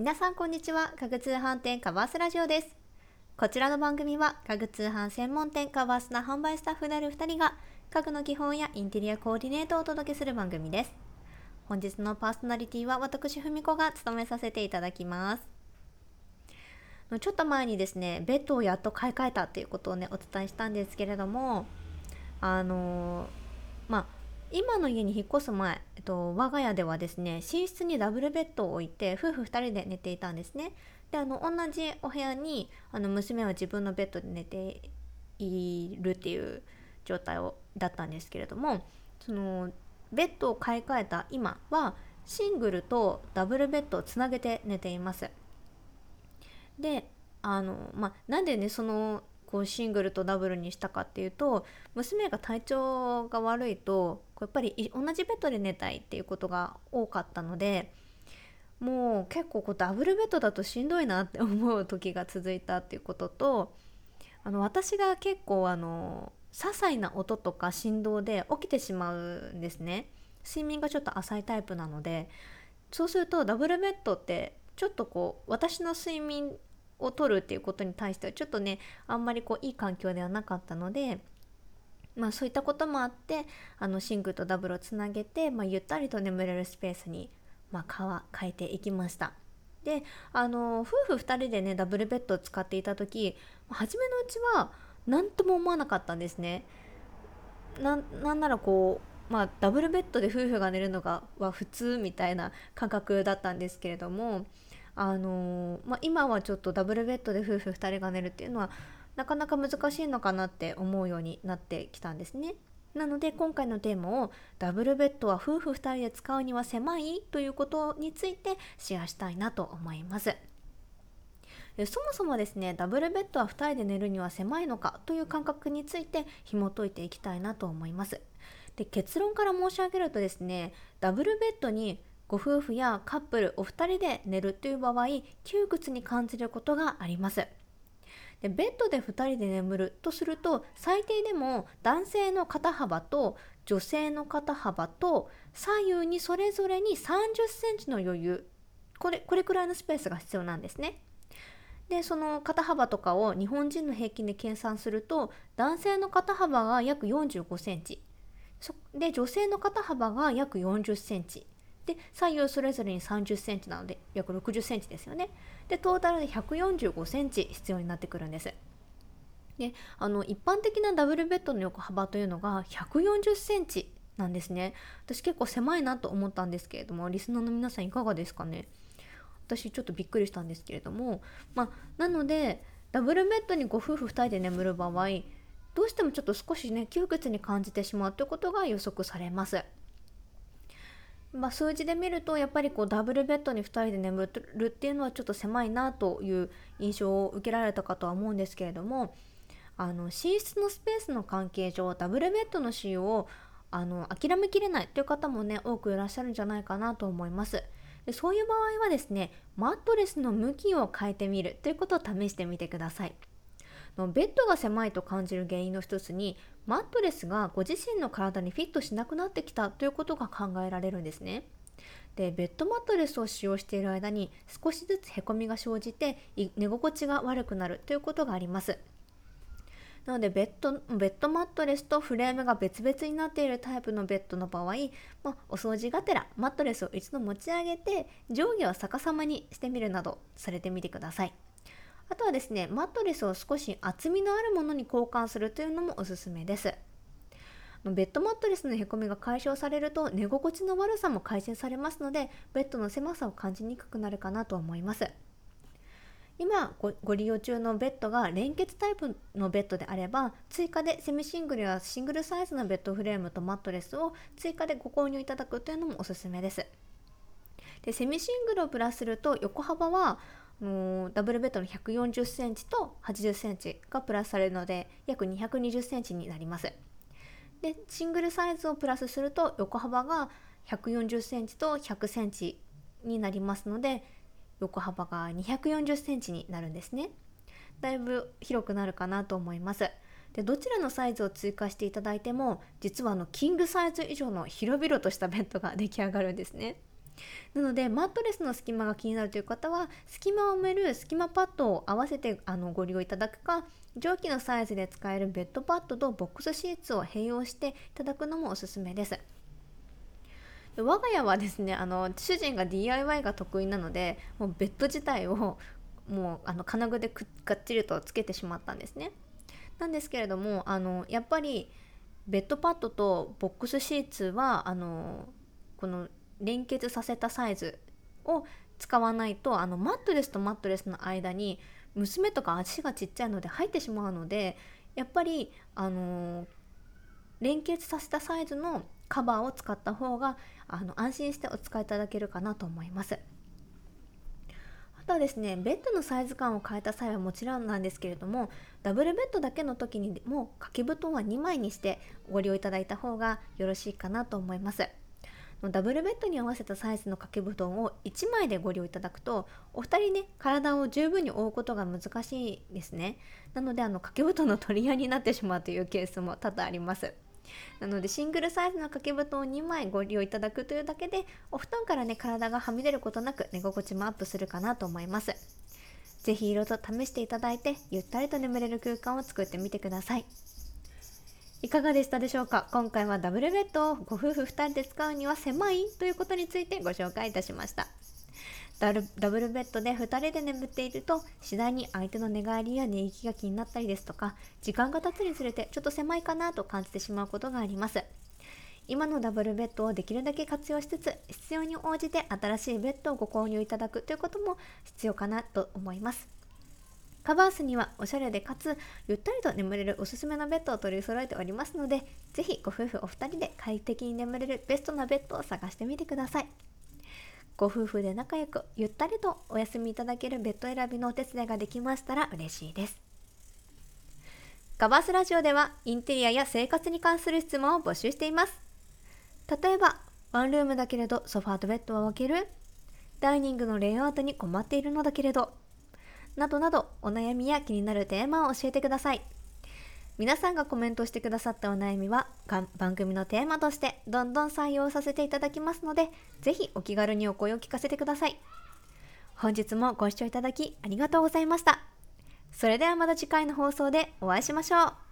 皆さんこんにちは。家具通販店カバースラジオです。こちらの番組は家具通販専門店カバースの販売スタッフである2人が家具の基本やインテリアコーディネートをお届けする番組です。本日のパーソナリティは私ふみこが務めさせていただきます。ちょっと前にですねベッドをやっと買い替えたっていうことをねお伝えしたんですけれどもあのまあ今の家に引っ越す前、えっと、我が家ではですね寝室にダブルベッドを置いて夫婦2人で寝ていたんですね。であの同じお部屋にあの娘は自分のベッドで寝ているっていう状態をだったんですけれどもそのベッドを買い替えた今はシングルとダブルベッドをつなげて寝ています。であのまあなんでねそのこうシングルとダブルにしたかっていうと娘が体調が悪いとやっぱり同じベッドで寝たいっていうことが多かったのでもう結構こうダブルベッドだとしんどいなって思う時が続いたっていうこととあの私が結構あの些細な音とか振動で起きてしまうんですね。睡眠がちょっと浅いタイプなのでそうするとダブルベッドってちょっとこう私の睡眠を取るっていうことに対してはちょっとねあんまりこういい環境ではなかったのでまあそういったこともあってあのシングルとダブルをつなげて、まあ、ゆったりと眠れるスペースに、まあ、変えていきました。であの夫婦2人でねダブルベッドを使っていた時初めのうちは何とも思わなかったんですね。なんならこうまあダブルベッドで夫婦が寝るのがは普通みたいな感覚だったんですけれどもあのまあ、今はちょっとダブルベッドで夫婦2人が寝るっていうのはなかなか難しいのかなって思うようになってきたんですね。なので今回のテーマをダブルベッドは夫婦2人で使うには狭いということについてシェアしたいなと思います。そもそもですねダブルベッドは2人で寝るには狭いのかという感覚について紐解いていきたいなと思います。で結論から申し上げるとですねダブルベッドにご夫婦やカップルお二人で寝るという場合窮屈に感じることがありますでベッドで2人で眠るとすると最低でも男性の肩幅と女性の肩幅と左右にそれぞれに3 0センチの余裕。これこれくらいのスペースが必要なんですね。でその肩幅とかを日本人の平均で計算すると男性の肩幅が約45センチ。で女性の肩幅が約40センチ。で左右それぞれに3 0センチなので約6 0センチですよね。でトータルで145センチ必要になってくるんです。であの一般的なダブルベッドの横幅というのが140センチなんですね。私結構狭いなと思ったんですけれどもリスナーの皆さんいかがですかね。私ちょっとびっくりしたんですけれどもまあなのでダブルベッドにご夫婦2人で眠る場合どうしてもちょっと少しね窮屈に感じてしまうということが予測されます。まあ、数字で見るとやっぱりこうダブルベッドに2人で眠るっていうのはちょっと狭いなという印象を受けられたかとは思うんですけれどもあの寝室のスペースの関係上ダブルベッドの使用をあの諦めきれないという方もね多くいらっしゃるんじゃないかなと思います。でそういう場合はですねマットレスの向きを変えてみるということを試してみてください。ベッドが狭いと感じる原因の一つにマットレスがご自身の体にフィットしなくなってきたということが考えられるんですね。でベッドマットレスを使用している間に少しずつへこみが生じて寝心地が悪くなるということがあります。なのでベッドベッドマットレスとフレームが別々になっているタイプのベッドの場合、まあ、お掃除がてらマットレスを一度持ち上げて上下を逆さまにしてみるなどされてみてください。あとはですね、マットレスを少し厚みのあるものに交換するというのもおすすめです。ベッドマットレスのへこみが解消されると寝心地の悪さも改善されますのでベッドの狭さを感じにくくなるかなと思います今ご利用中のベッドが連結タイプのベッドであれば追加でセミシングルやシングルサイズのベッドフレームとマットレスを追加でご購入いただくというのもおすすめですでセミシングルをプラスすると横幅はのダブルベッドの140センチと80センチがプラスされるので約220センチになります。でシングルサイズをプラスすると横幅が140センチと100センチになりますので横幅が240センチになるんですね。だいぶ広くなるかなと思います。でどちらのサイズを追加していただいても実はあのキングサイズ以上の広々としたベッドが出来上がるんですね。なのでマットレスの隙間が気になるという方は隙間を埋める隙間パッドを合わせてあのご利用いただくか上記のサイズで使えるベッドパッドとボックスシーツを併用していただくのもおすすめです。我が家はですねあの主人が DIY が得意なのでもうベッド自体をもうあの金具でがっちりとつけてしまったんですね。なんですけれどもあのやっぱりベッドパッドとボックスシーツはあのこの連結させたサイズを使わないとあのマットレスとマットレスの間に娘とか足がちっちゃいので入ってしまうのでやっぱりあの連結させたサイズのカバーを使った方があの安心してお使いいただけるかなと思います。あとはですねベッドのサイズ感を変えた際はもちろんなんですけれどもダブルベッドだけの時にも掛け布団は2枚にしてご利用いただいた方がよろしいかなと思います。ダブルベッドに合わせたサイズの掛け布団を1枚でご利用いただくとお二人ね体を十分に覆うことが難しいですね。なのであの掛け布団の取り合いになってしまうというケースも多々あります。なのでシングルサイズの掛け布団を2枚ご利用いただくというだけでお布団からね体がはみ出ることなく寝心地もアップするかなと思います。是非色と試していただいてゆったりと眠れる空間を作ってみてください。いかがでしたでしょうか？今回はダブルベッドをご夫婦2人で使うには狭いということについてご紹介いたしました。ダブルベッドで2人で眠っていると次第に相手の寝返りや寝息が気になったりですとか時間が経つにつれてちょっと狭いかなと感じてしまうことがあります。今のダブルベッドをできるだけ活用しつつ必要に応じて新しいベッドをご購入いただくということも必要かなと思います。カバースにはおしゃれでかつゆったりと眠れるおすすめのベッドを取り揃えておりますのでぜひご夫婦お二人で快適に眠れるベストなベッドを探してみてください。ご夫婦で仲良くゆったりとお休みいただけるベッド選びのお手伝いができましたら嬉しいです。カバースラジオではインテリアや生活に関する質問を募集しています。例えばワンルームだけれどソファーとベッドは分ける。ダイニングのレイアウトに困っているのだけれどなどなどお悩みや気になるテーマを教えてください。皆さんがコメントしてくださったお悩みは番組のテーマとしてどんどん採用させていただきますので、是非お気軽にお声を聞かせてください。本日もご視聴いただきありがとうございました。それではまた次回の放送でお会いしましょう。